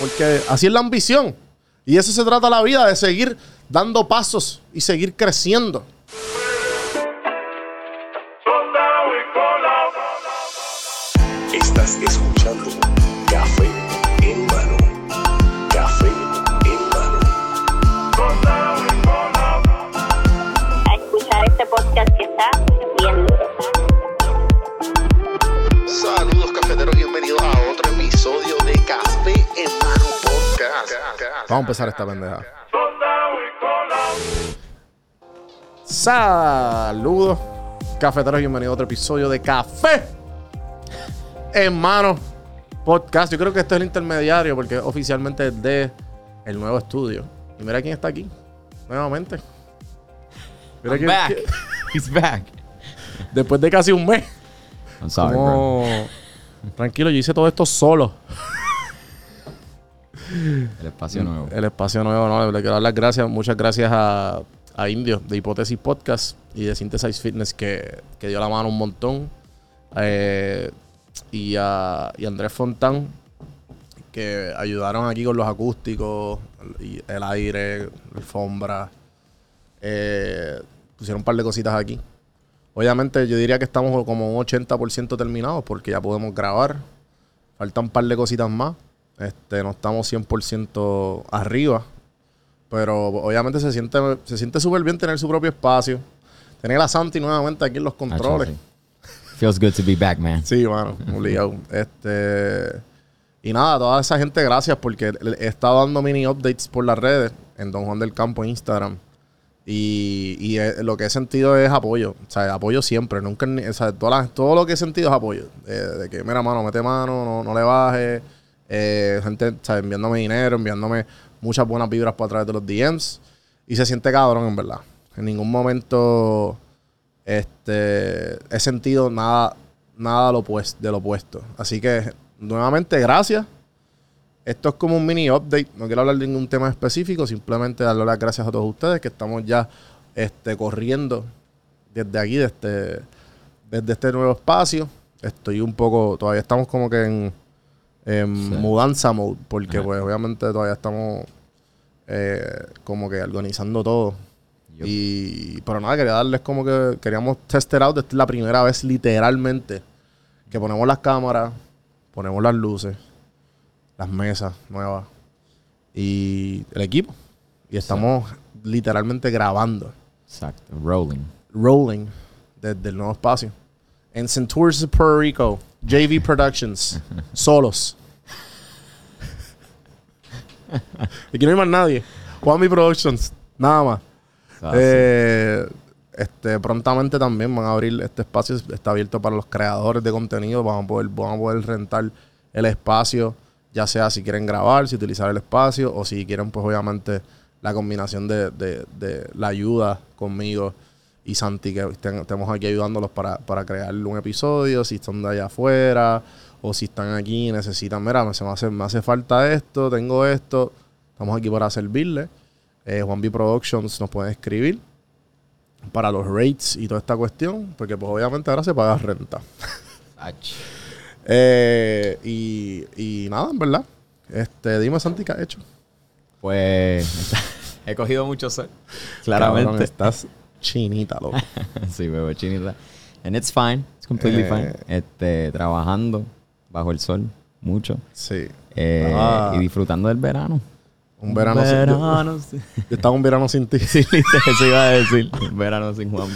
Porque así es la ambición. Y eso se trata la vida, de seguir dando pasos y seguir creciendo. Empezar esta pendeja. Saludos, cafeteros, bienvenidos a otro episodio de Café en Mano Podcast. Yo creo que este es el intermediario porque oficialmente es de el nuevo estudio. Y mira quién está aquí, nuevamente. Mira I'm quién- back. quién- He's back. después de casi un mes. I'm sorry, bro. Como- Tranquilo, yo hice todo esto solo. El espacio nuevo. El espacio nuevo, ¿no? Le quiero dar las gracias, muchas gracias a, a Indio de Hipótesis Podcast y de Synthesize Fitness que, que dio la mano un montón. Eh, y a y Andrés Fontán que ayudaron aquí con los acústicos, el aire, la alfombra. Eh, pusieron un par de cositas aquí. Obviamente yo diría que estamos como un 80% terminados porque ya podemos grabar. Faltan un par de cositas más. Este, no estamos 100% arriba. Pero obviamente se siente se siente súper bien tener su propio espacio. Tener a Santi nuevamente aquí en los controles. Feels good to be back, man. Sí, mano, obligado. este. Y nada, toda esa gente, gracias porque he estado dando mini updates por las redes en Don Juan del Campo, en Instagram. Y, y, eh, lo que he sentido es apoyo. O sea, apoyo siempre. Nunca, o sea, todas las- todo lo que he sentido es apoyo. Eh, de que, mira, mano, mete mano, no, no le bajes. Eh, gente, sea, enviándome dinero, enviándome muchas buenas vibras por a través de los DMs. Y se siente cabrón, en verdad. En ningún momento este, he sentido nada, nada de lo opuesto. Así que, nuevamente, gracias. Esto es como un mini update. No quiero hablar de ningún tema específico, simplemente darle las gracias a todos ustedes que estamos ya este, corriendo desde aquí, desde, desde este nuevo espacio. Estoy un poco, todavía estamos como que en, en Sí. mudanza mode, porque Ajá. pues obviamente todavía estamos eh, como que organizando todo. Y, pero nada, quería darles como que queríamos tester out. Esta es la primera vez, literalmente, que ponemos las cámaras, ponemos las luces, las mesas nuevas y el equipo. Y estamos literalmente grabando, Exacto. Rolling. rolling desde el nuevo espacio. En Centurs, Puerto Rico, JV Productions, solos. Aquí no hay más nadie. Juanmi Productions, nada más. Ah, Eh, este, prontamente también van a abrir este espacio, está abierto para los creadores de contenido, van a poder, van a poder rentar el espacio, ya sea si quieren grabar, si utilizar el espacio, o si quieren, pues obviamente, la combinación de, de- de la ayuda conmigo y Santi, que estén- estemos aquí ayudándolos para, para crear un episodio, si están de allá afuera, o si están aquí y necesitan, mira, me, se me, hace, me hace falta esto, tengo esto, estamos aquí para servirles. Eh, Juan B Productions nos pueden escribir para los rates y toda esta cuestión, porque pues obviamente ahora se paga renta. Eh, y, y nada, en verdad. Este, dime Santi, ¿qué has hecho? Pues he cogido mucho sol. Cabrón, Claramente. estás chinita, loco. sí, bebo chinita. And it's fine. It's completely Eh. fine. Este, trabajando bajo el sol mucho. Sí. Eh, Ah. Y disfrutando del verano. Un verano, sin- yo- verano sin... yo estaba un verano sin ti. sí, eso iba a decir. Un verano sin Juan.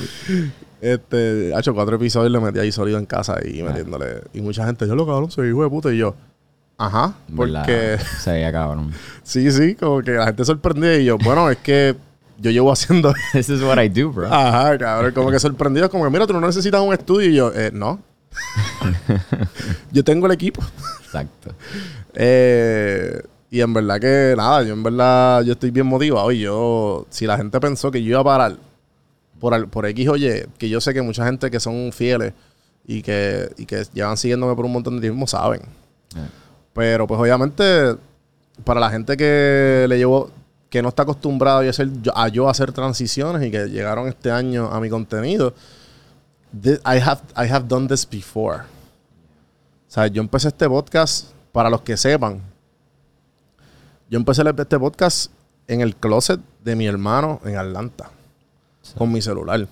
Este, ha hecho cuatro episodios, le metí ahí sólido en casa Ah. y metiéndole. Y mucha gente, yo lo cabrón, soy hijo de puta. Y yo, ajá, porque. Se veía cabrón. Sí, sí, como que la gente sorprendida y yo, bueno, es que yo llevo haciendo. This is what I do, bro. Ajá, cabrón, como que sorprendido, como que mira, tú no necesitas un estudio y yo, eh, no. yo tengo el equipo. Exacto. Eh, y en verdad que nada, yo en verdad yo estoy bien motivado y yo, si la gente pensó que yo iba a parar por, por X o Y, que yo sé que mucha gente que son fieles y que, y que llevan siguiéndome por un montón de tiempo saben. Pero pues obviamente para la gente que le llevo que no está acostumbrado a, hacer, yo- a yo hacer transiciones y que llegaron este año a mi contenido, I have, I have done this before. O sea, yo empecé este podcast, para los que sepan, yo empecé este podcast en el closet de mi hermano en Atlanta, con mi celular.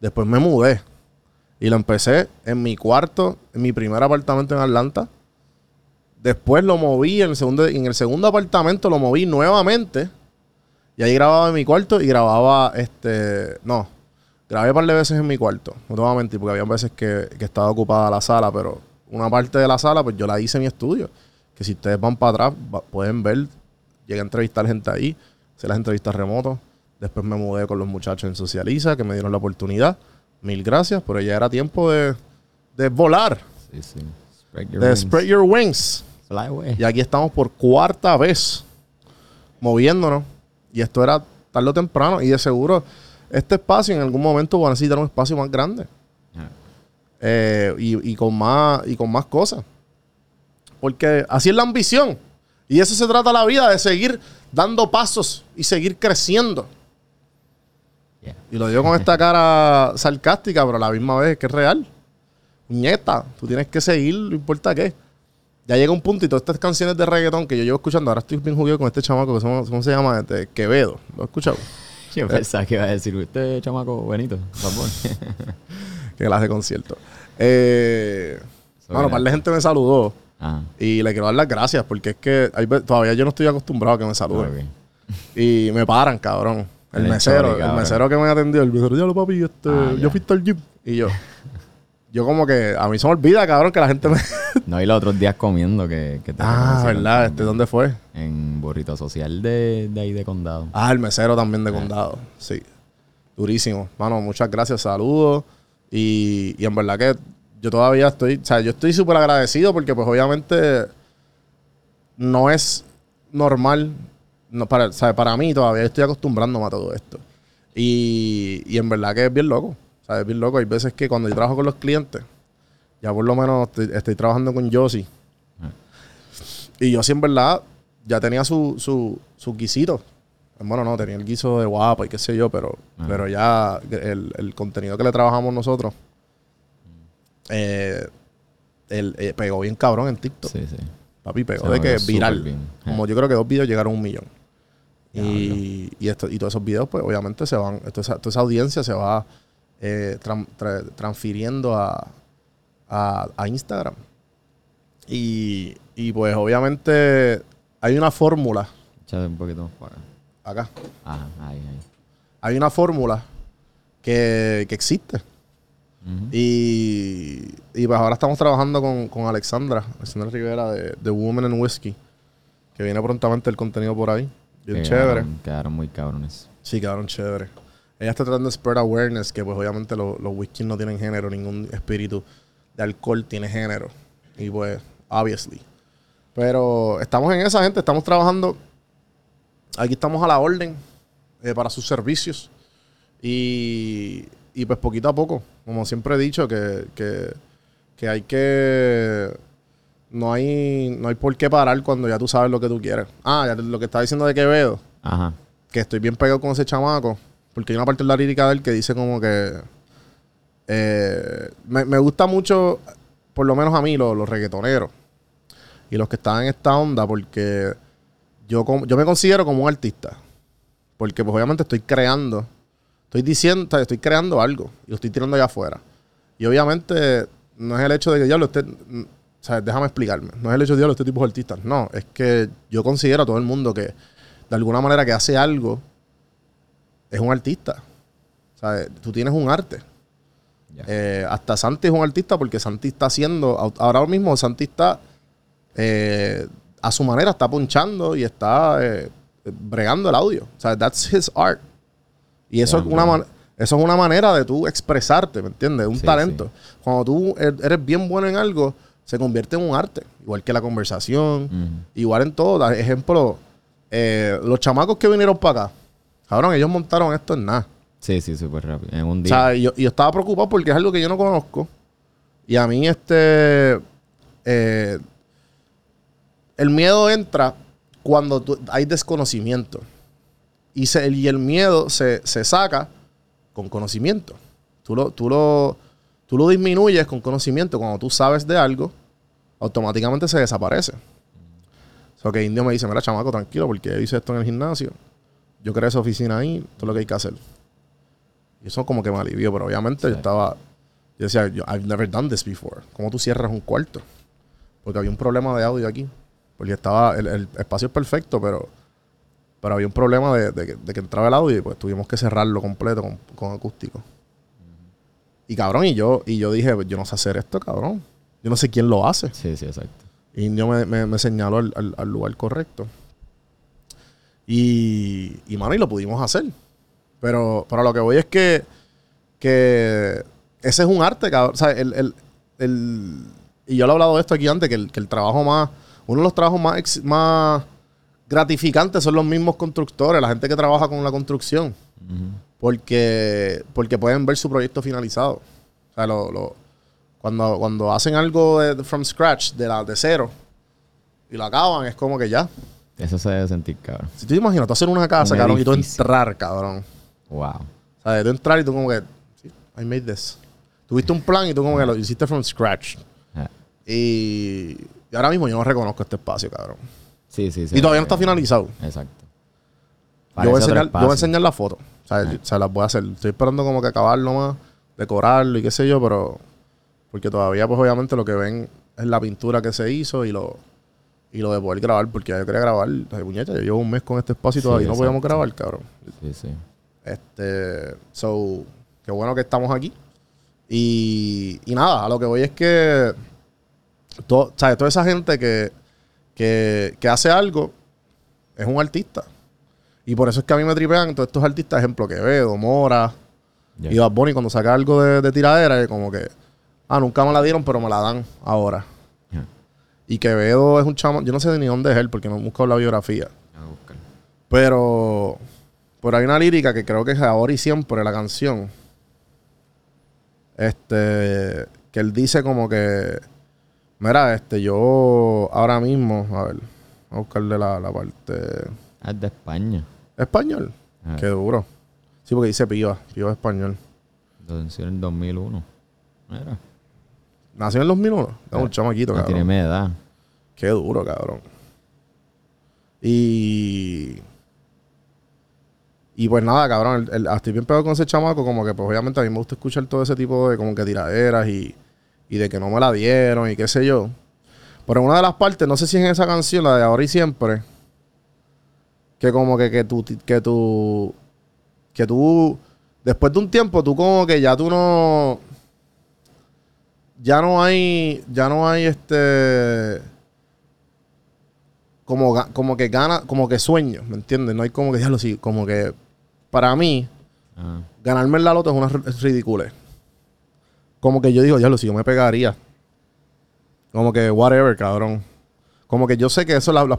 Después me mudé y lo empecé en mi cuarto, en mi primer apartamento en Atlanta. Después lo moví en el segundo, en el segundo apartamento, lo moví nuevamente. Y ahí grababa en mi cuarto y grababa este. No, grabé un par de veces en mi cuarto. No te voy a mentir, porque había veces que, estaba ocupada la sala, pero una parte de la sala, pues yo la hice en mi estudio. Que si ustedes van para atrás, pueden ver. Llegué a entrevistar gente ahí, hacer las entrevistas remotos. Después me mudé con los muchachos en Socializa, que me dieron la oportunidad. Mil gracias, pero ya era tiempo de, de volar, Sí, sí. Spread your de wings. spread your wings. Fly away. Y aquí estamos por cuarta vez moviéndonos. Y esto era tarde o temprano. Y de seguro, este espacio en algún momento va a necesitar un espacio más grande. Eh, y, y con más, y con más cosas. Porque así es la ambición. Y eso se trata la vida, de seguir dando pasos y seguir creciendo. yeah. Y lo digo con esta cara sarcástica, pero a la misma vez es que es real. Nieta, tú tienes que seguir, no importa qué. Ya llega un punto y todas estas canciones de reggaetón que yo llevo escuchando, ahora estoy bien jugueo con este chamaco, que somos- ¿cómo se llama? Este, Quevedo. ¿Lo has escuchado? Yo pensaba que iba a decir, usted, chamaco, Benito, por favor. Que él hace concierto. Eh, bueno, par de gente me saludó Ajá. y le quiero dar las gracias porque es que hay todavía yo no estoy acostumbrado a que me saluden. Ok. Y me paran, cabrón. El mesero, chori, el mesero que me atendió, el mesero, ya lo papi, este, Ah, yo ya. fui al gym. Y yo, yo como que, a mí se me olvida, cabrón, que la gente me... No, y los otros días comiendo que, que te ah, ¿verdad? Este. ¿dónde fue? En Burrito Social de, de ahí de Condado. Ah, el mesero también de condado. Sí. Durísimo. Mano, muchas gracias, saludos. Y, y en verdad que yo todavía estoy, o sea, yo estoy súper agradecido porque pues obviamente no es normal, no, para, o sea, para mí todavía estoy acostumbrándome a todo esto. Y, y en verdad que es bien loco. Sea, es bien loco. Hay veces que cuando yo trabajo con los clientes, ya por lo menos estoy, estoy trabajando con Josie. Ah. Y Josie en verdad ya tenía su, su, su guisito. Bueno, no, tenía el guiso de guapa y qué sé yo, pero, Ajá. pero ya el, el contenido que le trabajamos nosotros eh, él, eh, pegó bien cabrón en TikTok. Sí, sí. Papi, pegó Se de que viral. bien. Como yo creo que dos videos llegaron a un millón. Y, y, esto, y todos esos videos, pues obviamente se van, toda esa, toda esa audiencia se va eh, tran- tra- transfiriendo a, a, a Instagram. Y, y pues obviamente hay una fórmula Échate un poquito más para acá. acá. Ajá, ahí, ahí. Hay una fórmula que, que existe. Y, y pues ahora estamos trabajando con, con Alexandra, Alexandra Rivera de, de Women and Whiskey, que viene prontamente el contenido por ahí. Bien chévere. Quedaron muy cabrones. Sí, quedaron chévere. Ella está tratando de spread awareness, que pues obviamente lo- los whiskies no tienen género, ningún espíritu de alcohol tiene género. Y pues, obviously. Pero estamos en esa gente, estamos trabajando. Aquí estamos a la orden eh, para sus servicios. Y, y pues poquito a poco, como siempre he dicho, que, que, que hay que... No hay, no hay por qué parar cuando ya tú sabes lo que tú quieres. Ah, ya lo que está diciendo de Quevedo Ajá. que estoy bien pegado con ese chamaco. Porque hay una parte de la lírica de él que dice como que. eh, me, me gusta mucho, por lo menos a mí, los, los reggaetoneros. Y los que están en esta onda, porque yo, yo me considero como un artista. Porque, pues, obviamente, estoy creando. Estoy diciendo, estoy creando algo. Y lo estoy tirando allá afuera. Y obviamente, no es el hecho de que, diablo, usted. mm, O sea, déjame explicarme. No es el hecho de, diablo, este tipo es artista. No, es que yo considero a todo el mundo que, de alguna manera, que hace algo, es un artista. O sea, tú tienes un arte. Eh, hasta Santi es un artista porque Santi está haciendo, ahora mismo Santi está eh, a su manera, está punchando y está eh, bregando el audio. O sea, that's his art. Y eso, es una man- eso es una manera de tú expresarte, ¿me entiendes? Un Sí, talento. sí. Cuando tú er- eres bien bueno en algo, se convierte en un arte. Igual que la conversación, igual en todo. Ejemplo, eh, los chamacos que vinieron para acá, cabrón, ellos montaron esto en nada. Sí, sí, súper rápido. En un O día. sea, y yo, estaba preocupado porque es algo que yo no conozco. Y a mí, este. eh, el miedo entra cuando tú- hay desconocimiento. Y, se- y el miedo se, se saca con conocimiento. Tú lo, tú, lo, tú lo disminuyes con conocimiento. Cuando tú sabes de algo, automáticamente se desaparece. O sea, que Indio me dice, mira, chamaco, tranquilo, porque hice esto en el gimnasio. Yo creé esa oficina ahí, todo lo que hay que hacer. Y eso como que me alivió, pero obviamente yo estaba... Yo decía, yo, I've never done this before. ¿Cómo tú cierras un cuarto? Porque había un problema de audio aquí. Porque estaba... El, el espacio es perfecto, pero... Pero había un problema de, de que, de que entraba el audio y pues tuvimos que cerrarlo completo con, con acústico. Y cabrón, y yo, y yo dije, yo no sé hacer esto, cabrón. Yo no sé quién lo hace. Sí, sí, exacto. Y Indio me, me- me señaló al, al- al lugar correcto. Y, y, mano, y lo pudimos hacer. Pero, pero lo que voy es que, que ese es un arte, cabrón. O sea, el, el- el- y yo lo he hablado de esto aquí antes, que el, que el trabajo más, uno de los trabajos más, ex- más gratificantes son los mismos constructores, la gente que trabaja con la construcción. Porque, porque pueden ver su proyecto finalizado. O sea, lo, lo- cuando, cuando hacen algo de, de- from scratch, de, la, de cero, y lo acaban, es como que ya. Eso se debe sentir, cabrón. Si tú te imaginas, tú hacer una casa, Un cabrón, y tú edificio. entrar, cabrón. Wow. O sea, tú entrar y tú como que, sí, I made this. Tuviste un plan y tú como que lo hiciste from scratch. Y, y ahora mismo yo no reconozco este espacio, cabrón. Sí, sí, sí. y todavía no está finalizado. Exacto. Yo voy, enseñar, yo voy a enseñar la foto. O sea, yo- o sea, las voy a hacer. Estoy esperando como que acabarlo más, decorarlo y qué sé yo, pero... Porque todavía, pues obviamente lo que ven es la pintura que se hizo y lo... Y lo de poder grabar, porque ya yo quería grabar. Ay, puñeta, yo llevo un mes con este espacio y Sí, todavía no podíamos grabar, cabrón. Sí, sí. Este, so, qué bueno que estamos aquí. Y, y nada, a lo que voy es que, to- ¿sabes? Toda esa gente que, que, que hace algo es un artista. Y por eso es que a mí me tripean todos estos artistas, ejemplo, Quevedo, Mora y Bad Bunny, cuando saca algo de, de tiradera, es como que, ah, nunca me la dieron, pero me la dan ahora. Y Quevedo es un chamo, yo no sé ni dónde es él, porque no he buscado la biografía. Pero, pero hay una lírica que creo que es ahora y siempre la canción. Este, que él dice como que, mira, este, yo ahora mismo, a ver, a buscarle la, la parte Ah, es de España. español. Ah. Qué duro. Sí, porque dice piba, piba español. Lo en el 2001. Mira. Nació en el 2001. Es un chamaquito, No tiene cabrón. media edad. Qué duro, cabrón. Y. Y pues nada, cabrón. el- el- estoy bien pegado con ese chamaco. Como que, pues obviamente a mí me gusta escuchar todo ese tipo de como que tiraderas y, y de que no me la dieron y qué sé yo. Pero en una de las partes, no sé si es en esa canción, la de ahora y siempre, que como que, que tú, que tú, que tú, después de un tiempo, tú como que ya tú no, ya no hay, ya no hay este, como, como que gana, como que sueño, ¿me entiendes? No hay como que, diablo, sí, como que, para mí, Ah, ganarme en la loto es una es ridícula. Como que yo digo, diablo, si yo me pegaría. Como que, whatever, cabrón. Como que yo sé que eso, la- las,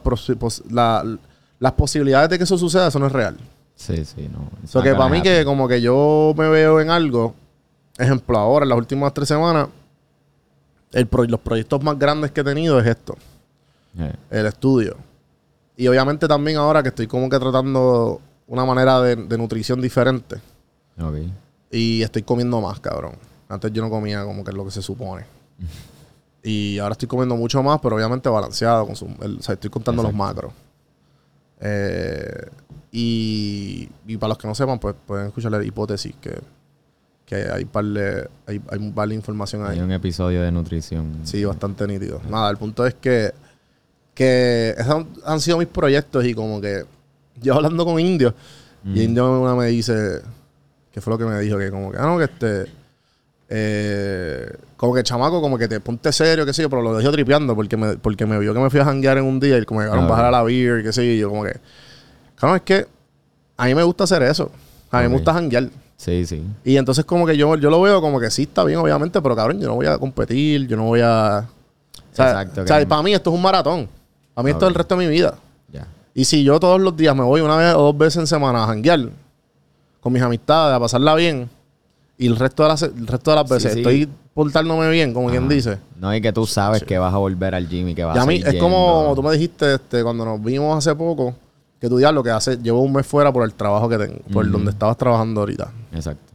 la- posibilidades de que eso suceda, eso no es real. sí, sí, no. O sea, que para mí que como que yo me veo en algo, ejemplo, ahora, en las últimas tres semanas, el pro- los proyectos más grandes que he tenido es esto, el estudio. Y obviamente también ahora que estoy como que tratando una manera de, de nutrición diferente. ok. Y estoy comiendo más, cabrón. Antes yo no comía como que es lo que se supone. y ahora estoy comiendo mucho más, pero obviamente balanceado. Con su- el- o sea, estoy contando los macros. Eh, y, y para los que no sepan, pues pueden escuchar la hipótesis que, que hay par de, hay, hay un par de información ahí. Hay un episodio de nutrición. Sí, bastante nítido. Nada, el punto es que, que esos han, sido mis proyectos y como que yo hablando con Indio, y Indio una me dice, ¿qué fue lo que me dijo? Que como que, ah, no, que este, eh, como que chamaco, como que te ponte serio, qué sé yo, pero lo dejó tripeando porque me, porque me vio que me fui a janguear en un día y como que, Ah, bajar a la beer, qué sé yo, como que, cabrón, es que a mí me gusta hacer eso. A mí me gusta janguear. Sí, sí. Y entonces como que yo, yo lo veo como que sí está bien, obviamente, pero cabrón, yo no voy a competir, yo no voy a... O sea, Exacto, o sea, para mí esto es un maratón. Para mí esto es el resto de mi vida. Ya. Y si yo todos los días me voy una vez o dos veces en semana a janguear con mis amistades, a pasarla bien, y el resto de las, el resto de las veces sí. estoy portándome bien, como quien dice. No, y que tú sabes que vas a volver al gym y que vas Y a a mí seguir es como yendo. tú me dijiste este, cuando nos vimos hace poco, que tú diablo que hace, llevo un mes fuera por el trabajo que tengo, por donde estabas trabajando ahorita. Exacto.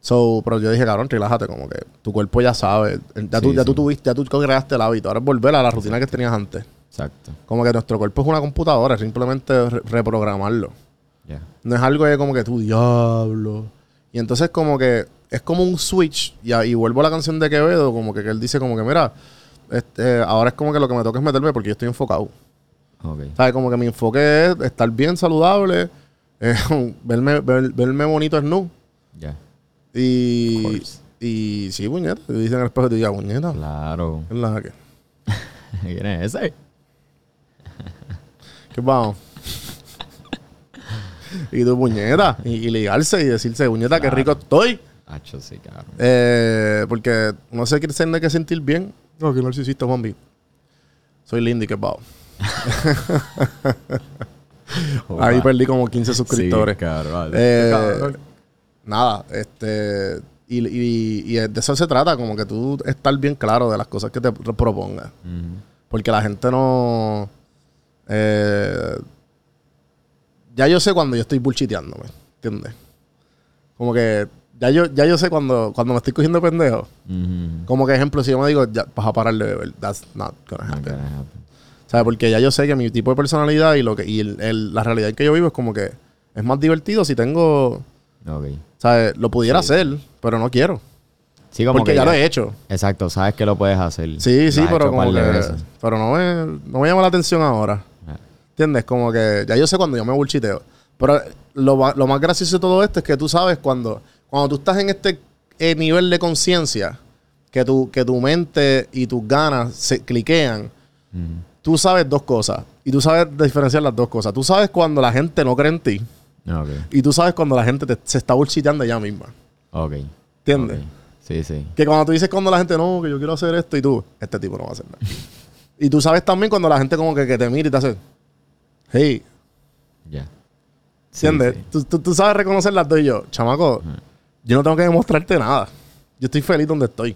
So, pero yo dije, cabrón, relájate, como que tu cuerpo ya sabe. Ya, tú, Sí, ya tú tuviste, ya tú creaste el hábito. Ahora es volver a la rutina que tenías antes. Exacto. Como que nuestro cuerpo es una computadora, es simplemente re- reprogramarlo. Ya. No es algo de como que tu diablo. Y entonces como que es como un switch. Y, y vuelvo a la canción de Quevedo, como que, que él dice como que, mira, este, ahora es como que lo que me toca es meterme porque yo estoy enfocado. Ok. ¿Sabes? Como que mi enfoque es estar bien saludable, eh, verme, ver- verme bonito nu Ya. Y, y sí, puñeta. Te dicen en el espejo y te diga, puñeta. Claro. ¿Qué es la que? ¿Quién es ese? ¿Qué vamos? y tu puñeta. Y, y ligarse y decirse, puñeta, qué Claro. rico estoy. Hacho, sí, cabrón. Eh, porque no se quiere tener que sentir bien. No, que narcisista, Juanvi. Soy Lindy, que pavo. Ahí perdí como 15 suscriptores. Sí, cabrón. Eh, Cabrón. Nada, este. Y, y- y de eso se trata, como que tú estar bien claro de las cosas que te pro- propongas. Ujú. Porque la gente no. eh, ya yo sé cuando yo estoy bullshiteándome, ¿entiendes? Como que ya yo, ya yo sé cuando, cuando me estoy cogiendo pendejo. Ujú. Como que ejemplo, si yo me digo, ya, vas a parar de beber, that's not gonna Not happen. gonna happen. ¿Sabes? Porque ya yo sé que mi tipo de personalidad y lo que y el- el- la realidad en que yo vivo es como que es más divertido si tengo. Ok. ¿Sabes? Lo pudiera hacer, pero no quiero. Sí, como Porque que ya lo he hecho. Exacto, sabes que lo puedes hacer. Sí, sí, Lo pero como que. veces. Pero no me, no me llama la atención ahora. Ah, ¿Entiendes? Como que ya yo sé cuando yo me bullshiteo. Pero lo, lo más gracioso de todo esto es que tú sabes cuando, cuando tú estás en este eh, nivel de conciencia, que tu, que tu mente y tus ganas se cliquean, ujú. tú sabes dos cosas. Y tú sabes diferenciar las dos cosas. Tú sabes cuando la gente no cree en ti. Ok. Y tú sabes cuando la gente te- se está bullshiteando ella misma. Ok. ¿Entiendes? Sí, sí. Que cuando tú dices cuando la gente, no, que yo quiero hacer esto y tú, este tipo no va a hacer nada. y tú sabes también cuando la gente como que, que te mira y te hace, hey, Ya. Sí, ¿entiendes? sí. Tú, tú- tú sabes reconocer las dos y yo, chamaco, yo no tengo que demostrarte nada. Yo estoy feliz donde estoy.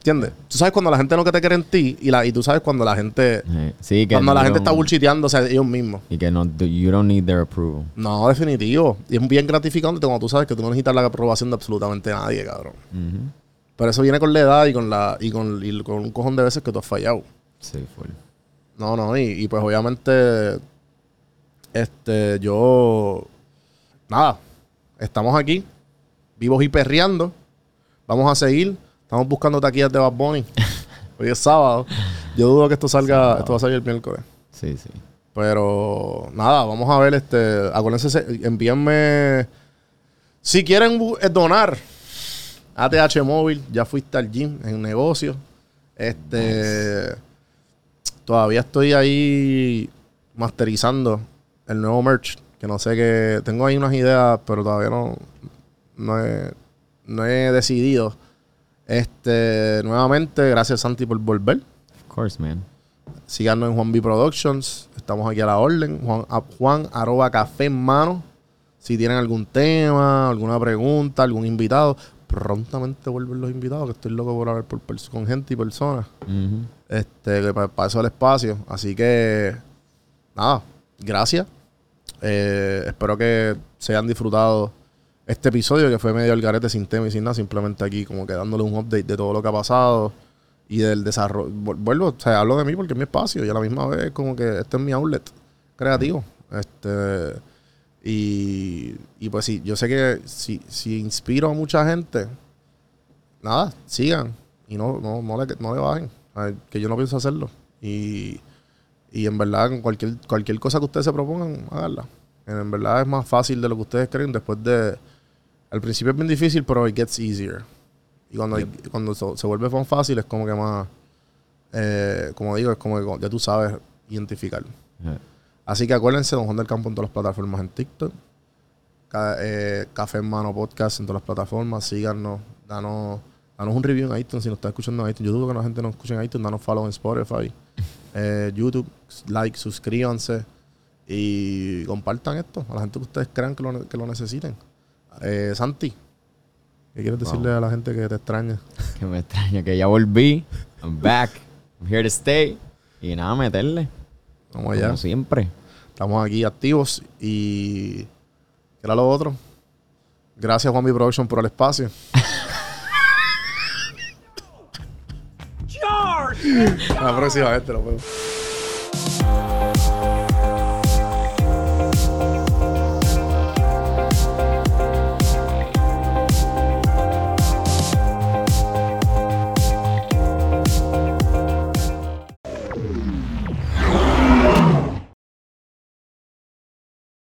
¿Entiendes? Tú sabes cuando la gente no que te quiere en ti y, la, y tú sabes cuando la gente, Sí, que cuando la gente está bullshiteándose a ellos mismos. Y que no, you don't need their approval. No, definitivo. Y es bien gratificante cuando tú sabes que tú no necesitas la aprobación de absolutamente nadie, cabrón. Pero eso viene con la edad y con la y con, y con un cojón de veces que tú has fallado. Sí, full. No, no, y, y pues obviamente, este, yo, nada, estamos aquí, vivos y perreando, vamos a seguir, estamos buscando taquillas de Bad Bunny, hoy es sábado, yo dudo que esto salga, esto va a salir el miércoles, Sí, sí. pero nada, vamos a ver, este, acuérdense, se- envíenme, si quieren eh, donar, ATH móvil, ya fuiste al gym en negocio, este... Todavía estoy ahí masterizando el nuevo merch. Que no sé qué. Tengo ahí unas ideas, pero todavía no, no, he, no he decidido. Este, nuevamente, gracias Santi por volver. Of course, man. Síganos en Juan B Productions. Estamos aquí a la orden. Juan, a- Juan arroba café en mano. Si tienen algún tema, alguna pregunta, algún invitado. Prontamente vuelven los invitados, que estoy loco por hablar por con gente y personas. Ujú. Este, que para, eso el espacio. Así que, nada, gracias. Eh, espero que se hayan disfrutado este episodio que fue medio al garete sin tema y sin nada. Simplemente aquí como que dándole un update de todo lo que ha pasado y del desarrollo. Vu- Vuelvo, o sea, hablo de mí porque es mi espacio y a la misma vez como que este es mi outlet creativo. Este, y, y pues sí, yo sé que si, si inspiro a mucha gente, nada, sigan y no, no, no, le, no le bajen. Que yo no pienso hacerlo. Y, y en verdad, cualquier, cualquier cosa que ustedes se propongan, háganla. En verdad es más fácil de lo que ustedes creen. Después de. Al principio es bien difícil, pero it gets easier. Y cuando, cuando se, se vuelve más fácil, es como que más. eh, como digo, es como que ya tú sabes identificar. Eh, Así que acuérdense, Don Juan del Campo en todas las plataformas en TikTok. Ca- eh, Café en Mano Podcast en todas las plataformas. Síganos, danos, danos un review en iTunes si nos está escuchando en iTunes. Yo dudo que la gente nos escuche en iTunes. Danos follow en Spotify, eh, YouTube, like, suscríbanse y compartan esto a la gente que ustedes crean que lo, que lo necesiten. Eh, Santi, ¿qué quieres decirle a la gente que te extraña? Que me extraña que ya volví. I'm back. I'm here to stay. Y nada, meterle. Vamos allá. Como siempre. Estamos aquí activos y. ¿Qué era lo otro? Gracias, Juan B. Production, por el espacio. La próxima vez te lo veo.